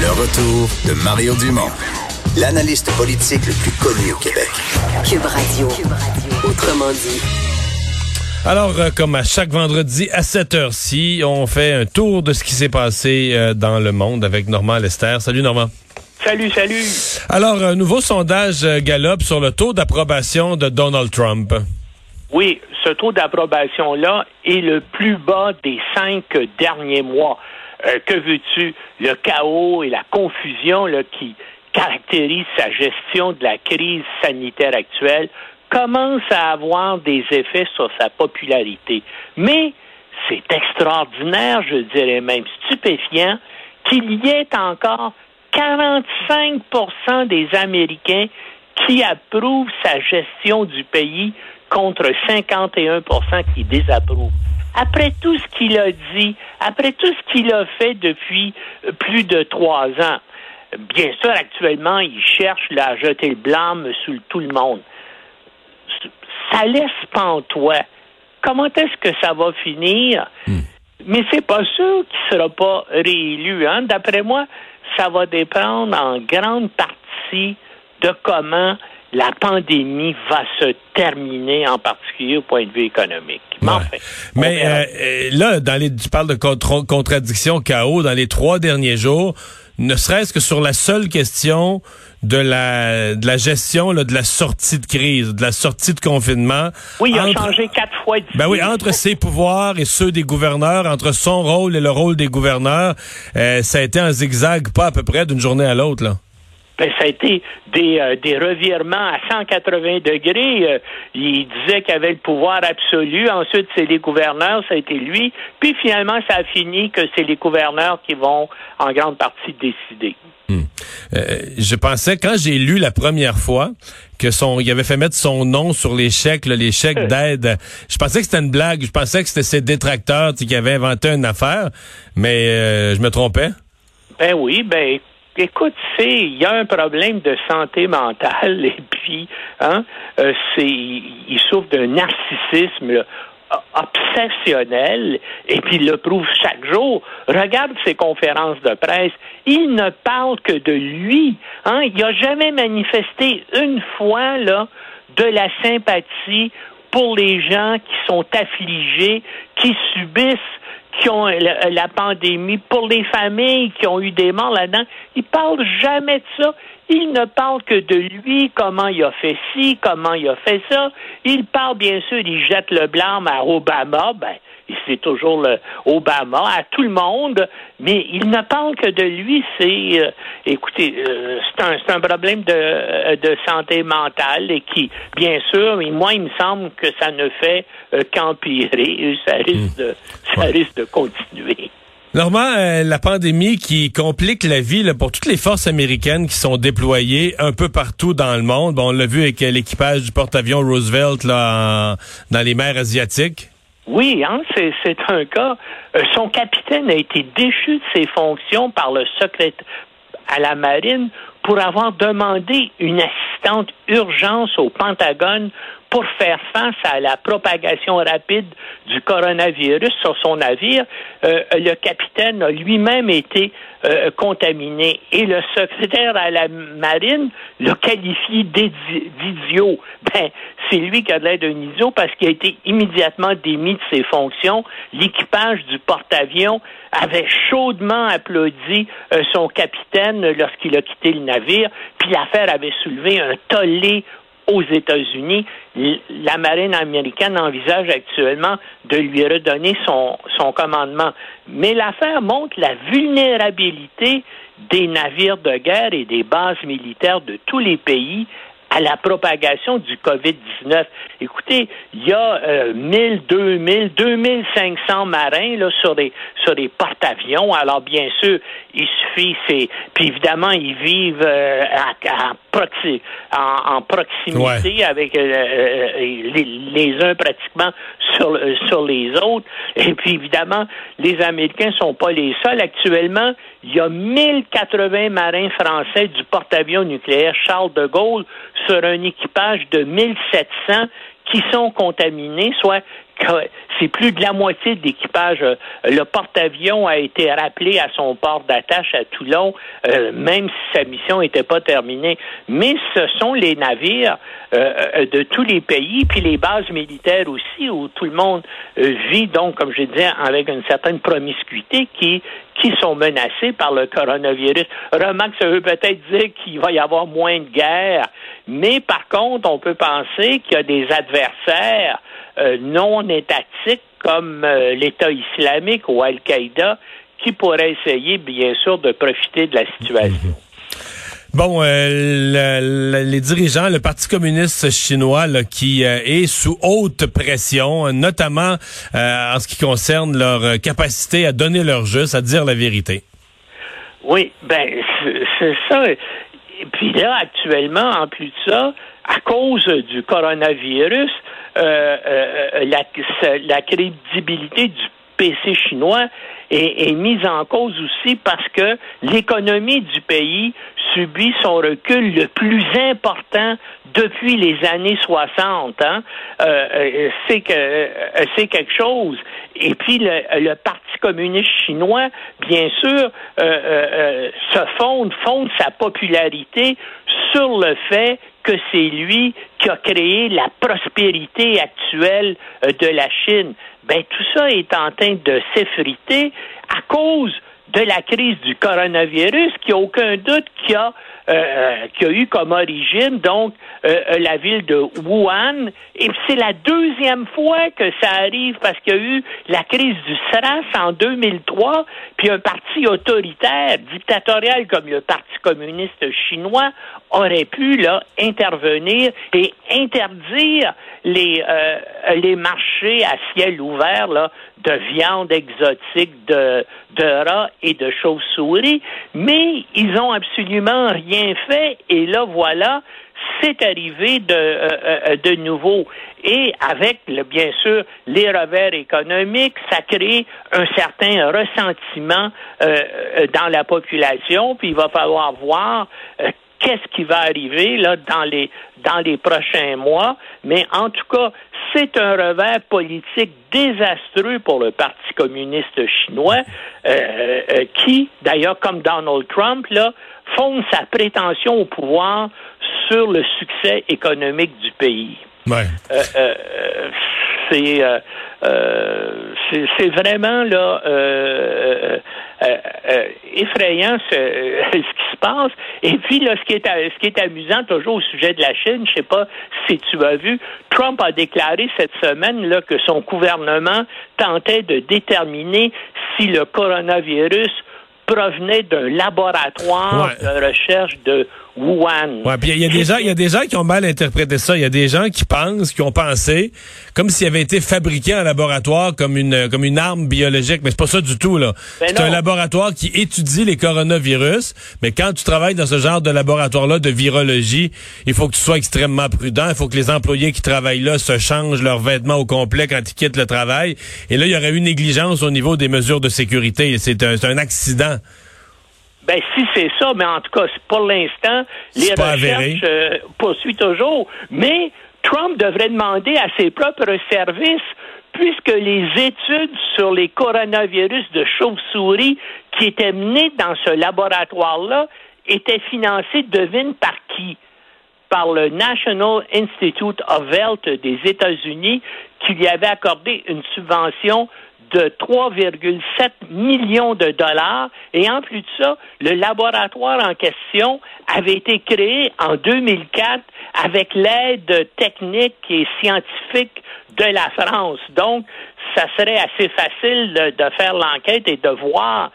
Le retour de Mario Dumont, l'analyste politique le plus connu au Québec. Cube Radio. Autrement dit. Alors, euh, comme à chaque vendredi à cette heure-ci, on fait un tour de ce qui s'est passé euh, dans le monde avec Normand Lester. Salut Normand. Salut, salut. Alors, un nouveau sondage euh, Gallup sur le taux d'approbation de Donald Trump. Oui, ce taux d'approbation-là est le plus bas des cinq derniers mois. Euh, que veux-tu? Le chaos et la confusion qui caractérisent sa gestion de la crise sanitaire actuelle commencent à avoir des effets sur sa popularité. Mais c'est extraordinaire, je dirais même stupéfiant, qu'il y ait encore 45% des Américains qui approuvent sa gestion du pays contre 51% qui désapprouvent. Après tout ce qu'il a dit, après tout ce qu'il a fait depuis plus de trois ans, bien sûr, actuellement, il cherche à jeter le blâme sur tout le monde. Ça laisse pantois. Comment est-ce que ça va finir? Hmm. Mais c'est pas sûr qu'il sera pas réélu. Hein? D'après moi, ça va dépendre en grande partie de comment la pandémie va se terminer, en particulier au point de vue économique. Mais, euh, euh, là, dans les, tu parles de contradiction, chaos dans les trois derniers jours, ne serait-ce que sur la seule question de la, de la gestion de la sortie de crise, de la sortie de confinement. Oui, il a changé quatre fois. Ben oui, entre ses pouvoirs et ceux des gouverneurs, entre son rôle et le rôle des gouverneurs, euh, ça a été un zigzag pas à peu près d'une journée à l'autre là. Ben, ça a été des, euh, des revirements à 180 degrés. Euh, il disait qu'il avait le pouvoir absolu. Ensuite, c'est les gouverneurs, ça a été lui. Puis finalement, ça a fini que c'est les gouverneurs qui vont en grande partie décider. Hmm. Euh, je pensais quand j'ai lu la première fois que son, il avait fait mettre son nom sur les chèques, les chèques d'aide. Je pensais que c'était une blague. Je pensais que c'était ses détracteurs qui avaient inventé une affaire, mais je me trompais. Ben oui, ben écoute, c'est il y a un problème de santé mentale et puis hein, euh, c'est il souffre d'un narcissisme obsessionnel et puis il le prouve chaque jour. Regarde ses conférences de presse. Il ne parle que de lui. Hein? Il n'a jamais manifesté une fois là de la sympathie pour les gens qui sont affligés, qui subissent qui ont la, pandémie, pour les familles qui ont eu des morts là-dedans. Il parle jamais de ça. Il ne parle que de lui, comment il a fait ci, comment il a fait ça. Il parle, bien sûr, il jette le blâme à Obama. Ben, c'est toujours le Obama, à tout le monde, mais il ne parle que de lui. C'est, euh, écoutez, euh, c'est un, un, problème de, euh, de, santé mentale et qui, bien sûr, mais moi, il me semble que ça ne fait qu'empirer. Ça risque de, ça risque de continuer. Normand, la pandémie qui complique la vie pour toutes les forces américaines qui sont déployées un peu partout dans le monde. Bon, on l'a vu avec l'équipage du porte-avions Roosevelt là, dans les mers asiatiques. Oui, hein, c'est un cas. Euh, son capitaine a été déchu de ses fonctions par le secrétaire à la marine pour avoir demandé une assistante urgence au Pentagone pour faire face à la propagation rapide du coronavirus sur son navire. Euh, le capitaine a lui-même été euh, contaminé et le secrétaire à la marine l'a qualifié d'idiot. Ben, c'est lui qui a l'air d'un idiot parce qu'il a été immédiatement démis de ses fonctions. L'équipage du porte-avions avait chaudement applaudi euh, son capitaine lorsqu'il a quitté le navire, puis l'affaire avait soulevé un tollé aux États-Unis. La marine américaine envisage actuellement de lui redonner son, son commandement. Mais l'affaire montre la vulnérabilité des navires de guerre et des bases militaires de tous les pays à la propagation du COVID-19. Écoutez, il y a euh, 1000, 2000, 2500 marins là, sur des sur des porte-avions. Alors bien sûr, il suffit, c'est puis évidemment ils vivent euh, à, en, en, proximité avec euh, euh, les, les, uns pratiquement sur les autres. Et puis évidemment, les Américains sont pas les seuls. Actuellement, il y a 1080 marins français du porte-avions nucléaire Charles de Gaulle sur un équipage de 1700 qui sont contaminés, soit c'est plus de la moitié de l'équipage. Euh, le porte-avions a été rappelé à son port d'attache à Toulon, euh, même si sa mission n'était pas terminée. Mais ce sont les navires euh, de tous les pays, puis les bases militaires aussi, où tout le monde vit donc, comme je disais, avec une certaine promiscuité qui qui sont menacés par le coronavirus. Remarque, ça veut peut-être dire qu'il va y avoir moins de guerres, mais par contre, on peut penser qu'il y a des adversaires euh, non étatiques comme euh, l'État islamique ou Al-Qaïda qui pourraient essayer, bien sûr, de profiter de la situation. Bon, euh, les dirigeants, le Parti communiste chinois, qui est sous haute pression, notamment en ce qui concerne leur capacité à donner leur juste, à dire la vérité. Oui, ben c'est ça. Et puis là, actuellement, en plus de ça, à cause du coronavirus, euh, euh, la, la crédibilité du PC chinois est, est, mise en cause aussi parce que l'économie du pays subit son recul le plus important depuis les années 60. Hein? Euh, c'est que c'est quelque chose. Et puis le, le, Parti communiste chinois, bien sûr, se fonde, fonde sa popularité sur le fait que c'est lui qui a créé la prospérité actuelle euh, de la Chine. Ben tout ça est en train de s'effriter à cause de la crise du coronavirus, qui a aucun doute qui a euh, euh, qui a eu comme origine donc la ville de Wuhan. Et c'est la deuxième fois que ça arrive parce qu'il y a eu la crise du SRAS en 2003, puis un parti autoritaire, dictatorial comme le Parti communiste chinois aurait pu là intervenir et interdire les euh, les marchés à ciel ouvert là de viande exotique, de de rats et de chauves-souris, mais ils ont absolument rien fait et là voilà c'est arrivé de, euh, euh, de nouveau. Et avec, le, bien sûr, les revers économiques, ça crée un certain ressentiment dans la population. Puis il va falloir voir qu'est-ce qui va arriver là dans les dans les prochains mois, mais en tout cas, c'est un revers politique désastreux pour le Parti communiste chinois, euh, euh, qui, d'ailleurs, comme Donald Trump, là, fonde sa prétention au pouvoir sur le succès économique du pays. Ouais. Euh, c'est c'est vraiment là euh, euh, effrayant ce, ce, qui se passe. Et puis là, ce qui est ce qui est amusant toujours au sujet de la Chine, je sais pas si tu as vu, Trump a déclaré cette semaine là que son gouvernement tentait de déterminer si le coronavirus provenait d'un laboratoire de recherche de Wuhan. Ouais, puis il y a des gens, il y a des gens qui ont mal interprété ça. Il y a des gens qui pensent, qui ont pensé, comme s'il avait été fabriqué en laboratoire comme une comme une arme biologique. Mais c'est pas ça du tout là. Ben c'est un laboratoire qui étudie les coronavirus. Mais quand tu travailles dans ce genre de laboratoire-là de virologie, il faut que tu sois extrêmement prudent. Il faut que les employés qui travaillent là se changent leurs vêtements au complet quand ils quittent le travail. Et là, il y aurait eu négligence au niveau des mesures de sécurité. C'est un, un accident. Ben, si c'est ça, mais en tout cas, pour l'instant, les recherches euh, poursuivent toujours. Mais Trump devrait demander à ses propres services, puisque les études sur les coronavirus de chauve-souris qui étaient menées dans ce laboratoire-là étaient financées, devine par qui? Par le National Institute of Health des États-Unis, qui lui avait accordé une subvention de 3,7 millions de dollars. Et en plus de ça, le laboratoire en question avait été créé en 2004 avec l'aide technique et scientifique de la France. Donc, ça serait assez facile de, faire l'enquête et de voir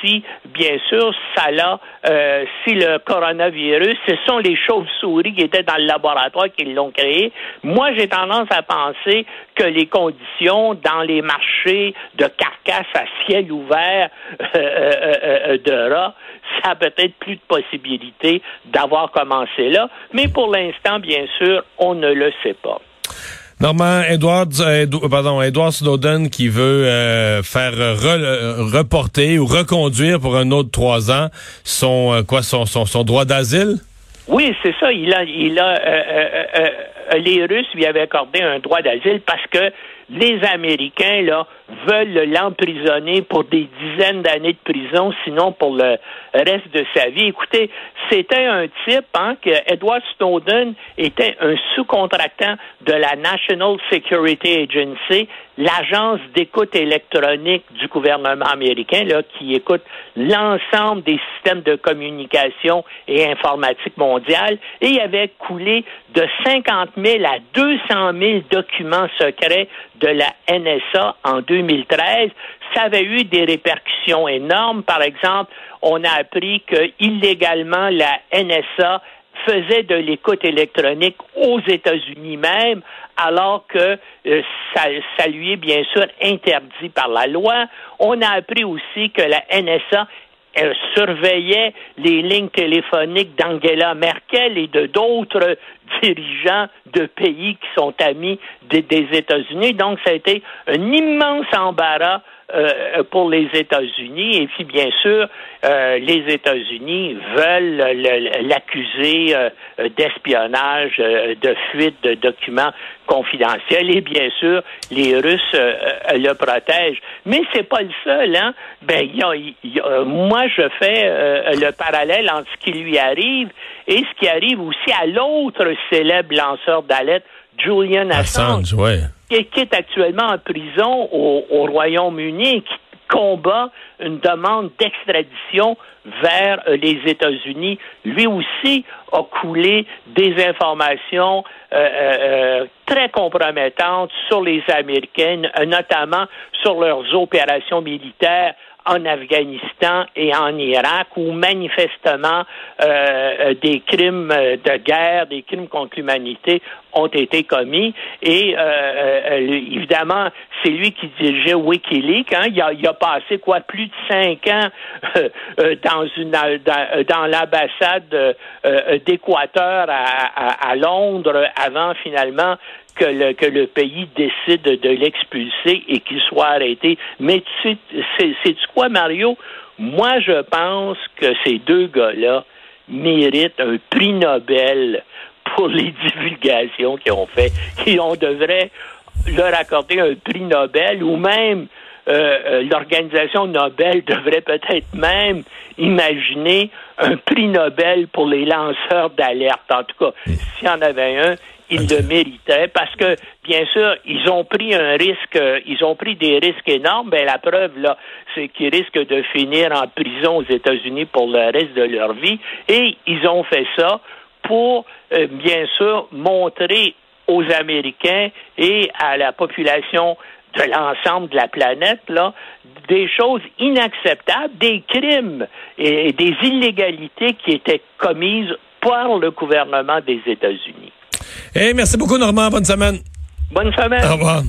si, bien sûr, ça l'a, euh, si le coronavirus, ce sont les chauves-souris qui étaient dans le laboratoire qui l'ont créé. Moi, j'ai tendance à penser que les conditions dans les marchés de carcasses à ciel ouvert euh, euh, de rats, ça a peut-être plus de possibilités d'avoir commencé là. Mais pour l'instant, bien sûr, on ne le sait pas. Normand, Edward, euh, pardon, Edward Snowden qui veut euh, faire reporter ou reconduire pour un autre trois ans son euh, quoi son, son, son droit d'asile? Oui, c'est ça. Il a, il a les Russes lui avaient accordé un droit d'asile parce que les Américains là veulent l'emprisonner pour des dizaines d'années de prison, sinon pour le reste de sa vie. Écoutez, c'était un type hein, que Edward Snowden était un sous-contractant de la National Security Agency, l'agence d'écoute électronique du gouvernement américain, là, qui écoute l'ensemble des systèmes de communication et informatique mondiale, et il avait coulé de 50 000 à 200 000 documents secrets de la NSA en 2013. Ça avait eu des répercussions énormes. Par exemple, on a appris que illégalement la NSA faisait de l'écoute électronique aux États-Unis même, alors que euh, ça, ça, lui est bien sûr interdit par la loi. On a appris aussi que la NSA elle surveillait les lignes téléphoniques d'Angela Merkel et de d'autres dirigeants de pays qui sont amis des, États-Unis. Donc, ça a été un immense embarras euh, pour les États-Unis. Et puis, bien sûr, euh, les États-Unis veulent l'accuser euh, d'espionnage, de fuite de documents confidentiels. Et bien sûr, les Russes le protègent. Mais c'est pas le seul. Hein? Ben, y a, moi, je fais le parallèle entre ce qui lui arrive et ce qui arrive aussi à l'autre célèbre lanceur d'alerte, Julian Assange, qui, est actuellement en prison au, Royaume-Uni qui combat une demande d'extradition vers euh, les États-Unis. Lui aussi a coulé des informations euh, euh, très compromettantes sur les Américains, notamment sur leurs opérations militaires en Afghanistan et en Irak où manifestement euh, euh, des crimes de guerre, des crimes contre l'humanité ont été commis. Et euh, évidemment, c'est lui qui dirigeait Wikileaks. Hein. Il, a, il, a, passé quoi plus de cinq ans dans une dans, dans l'ambassade d'Équateur à, à, Londres avant finalement que le, que le pays décide de l'expulser et qu'il soit arrêté. Mais tu sais, c'est quoi, Mario? Moi, je pense que ces deux gars-là méritent un prix Nobel pour les divulgations qu'ils ont fait. Et on devrait leur accorder un prix Nobel ou même euh, euh, l'organisation Nobel devrait peut-être même imaginer un prix Nobel pour les lanceurs d'alerte. En tout cas, s'il y en avait un, ils le méritaient parce que, bien sûr, ils ont pris un risque, ils ont pris des risques énormes. Ben, la preuve, là, c'est qu'ils risquent de finir en prison aux États-Unis pour le reste de leur vie. Et ils ont fait ça pour, euh, bien sûr, montrer aux Américains et à la population de l'ensemble de la planète, là, des choses inacceptables, des crimes et des illégalités qui étaient commises par le gouvernement des États-Unis. Hey, merci beaucoup, Normand. Bonne semaine. Bonne semaine. Au revoir.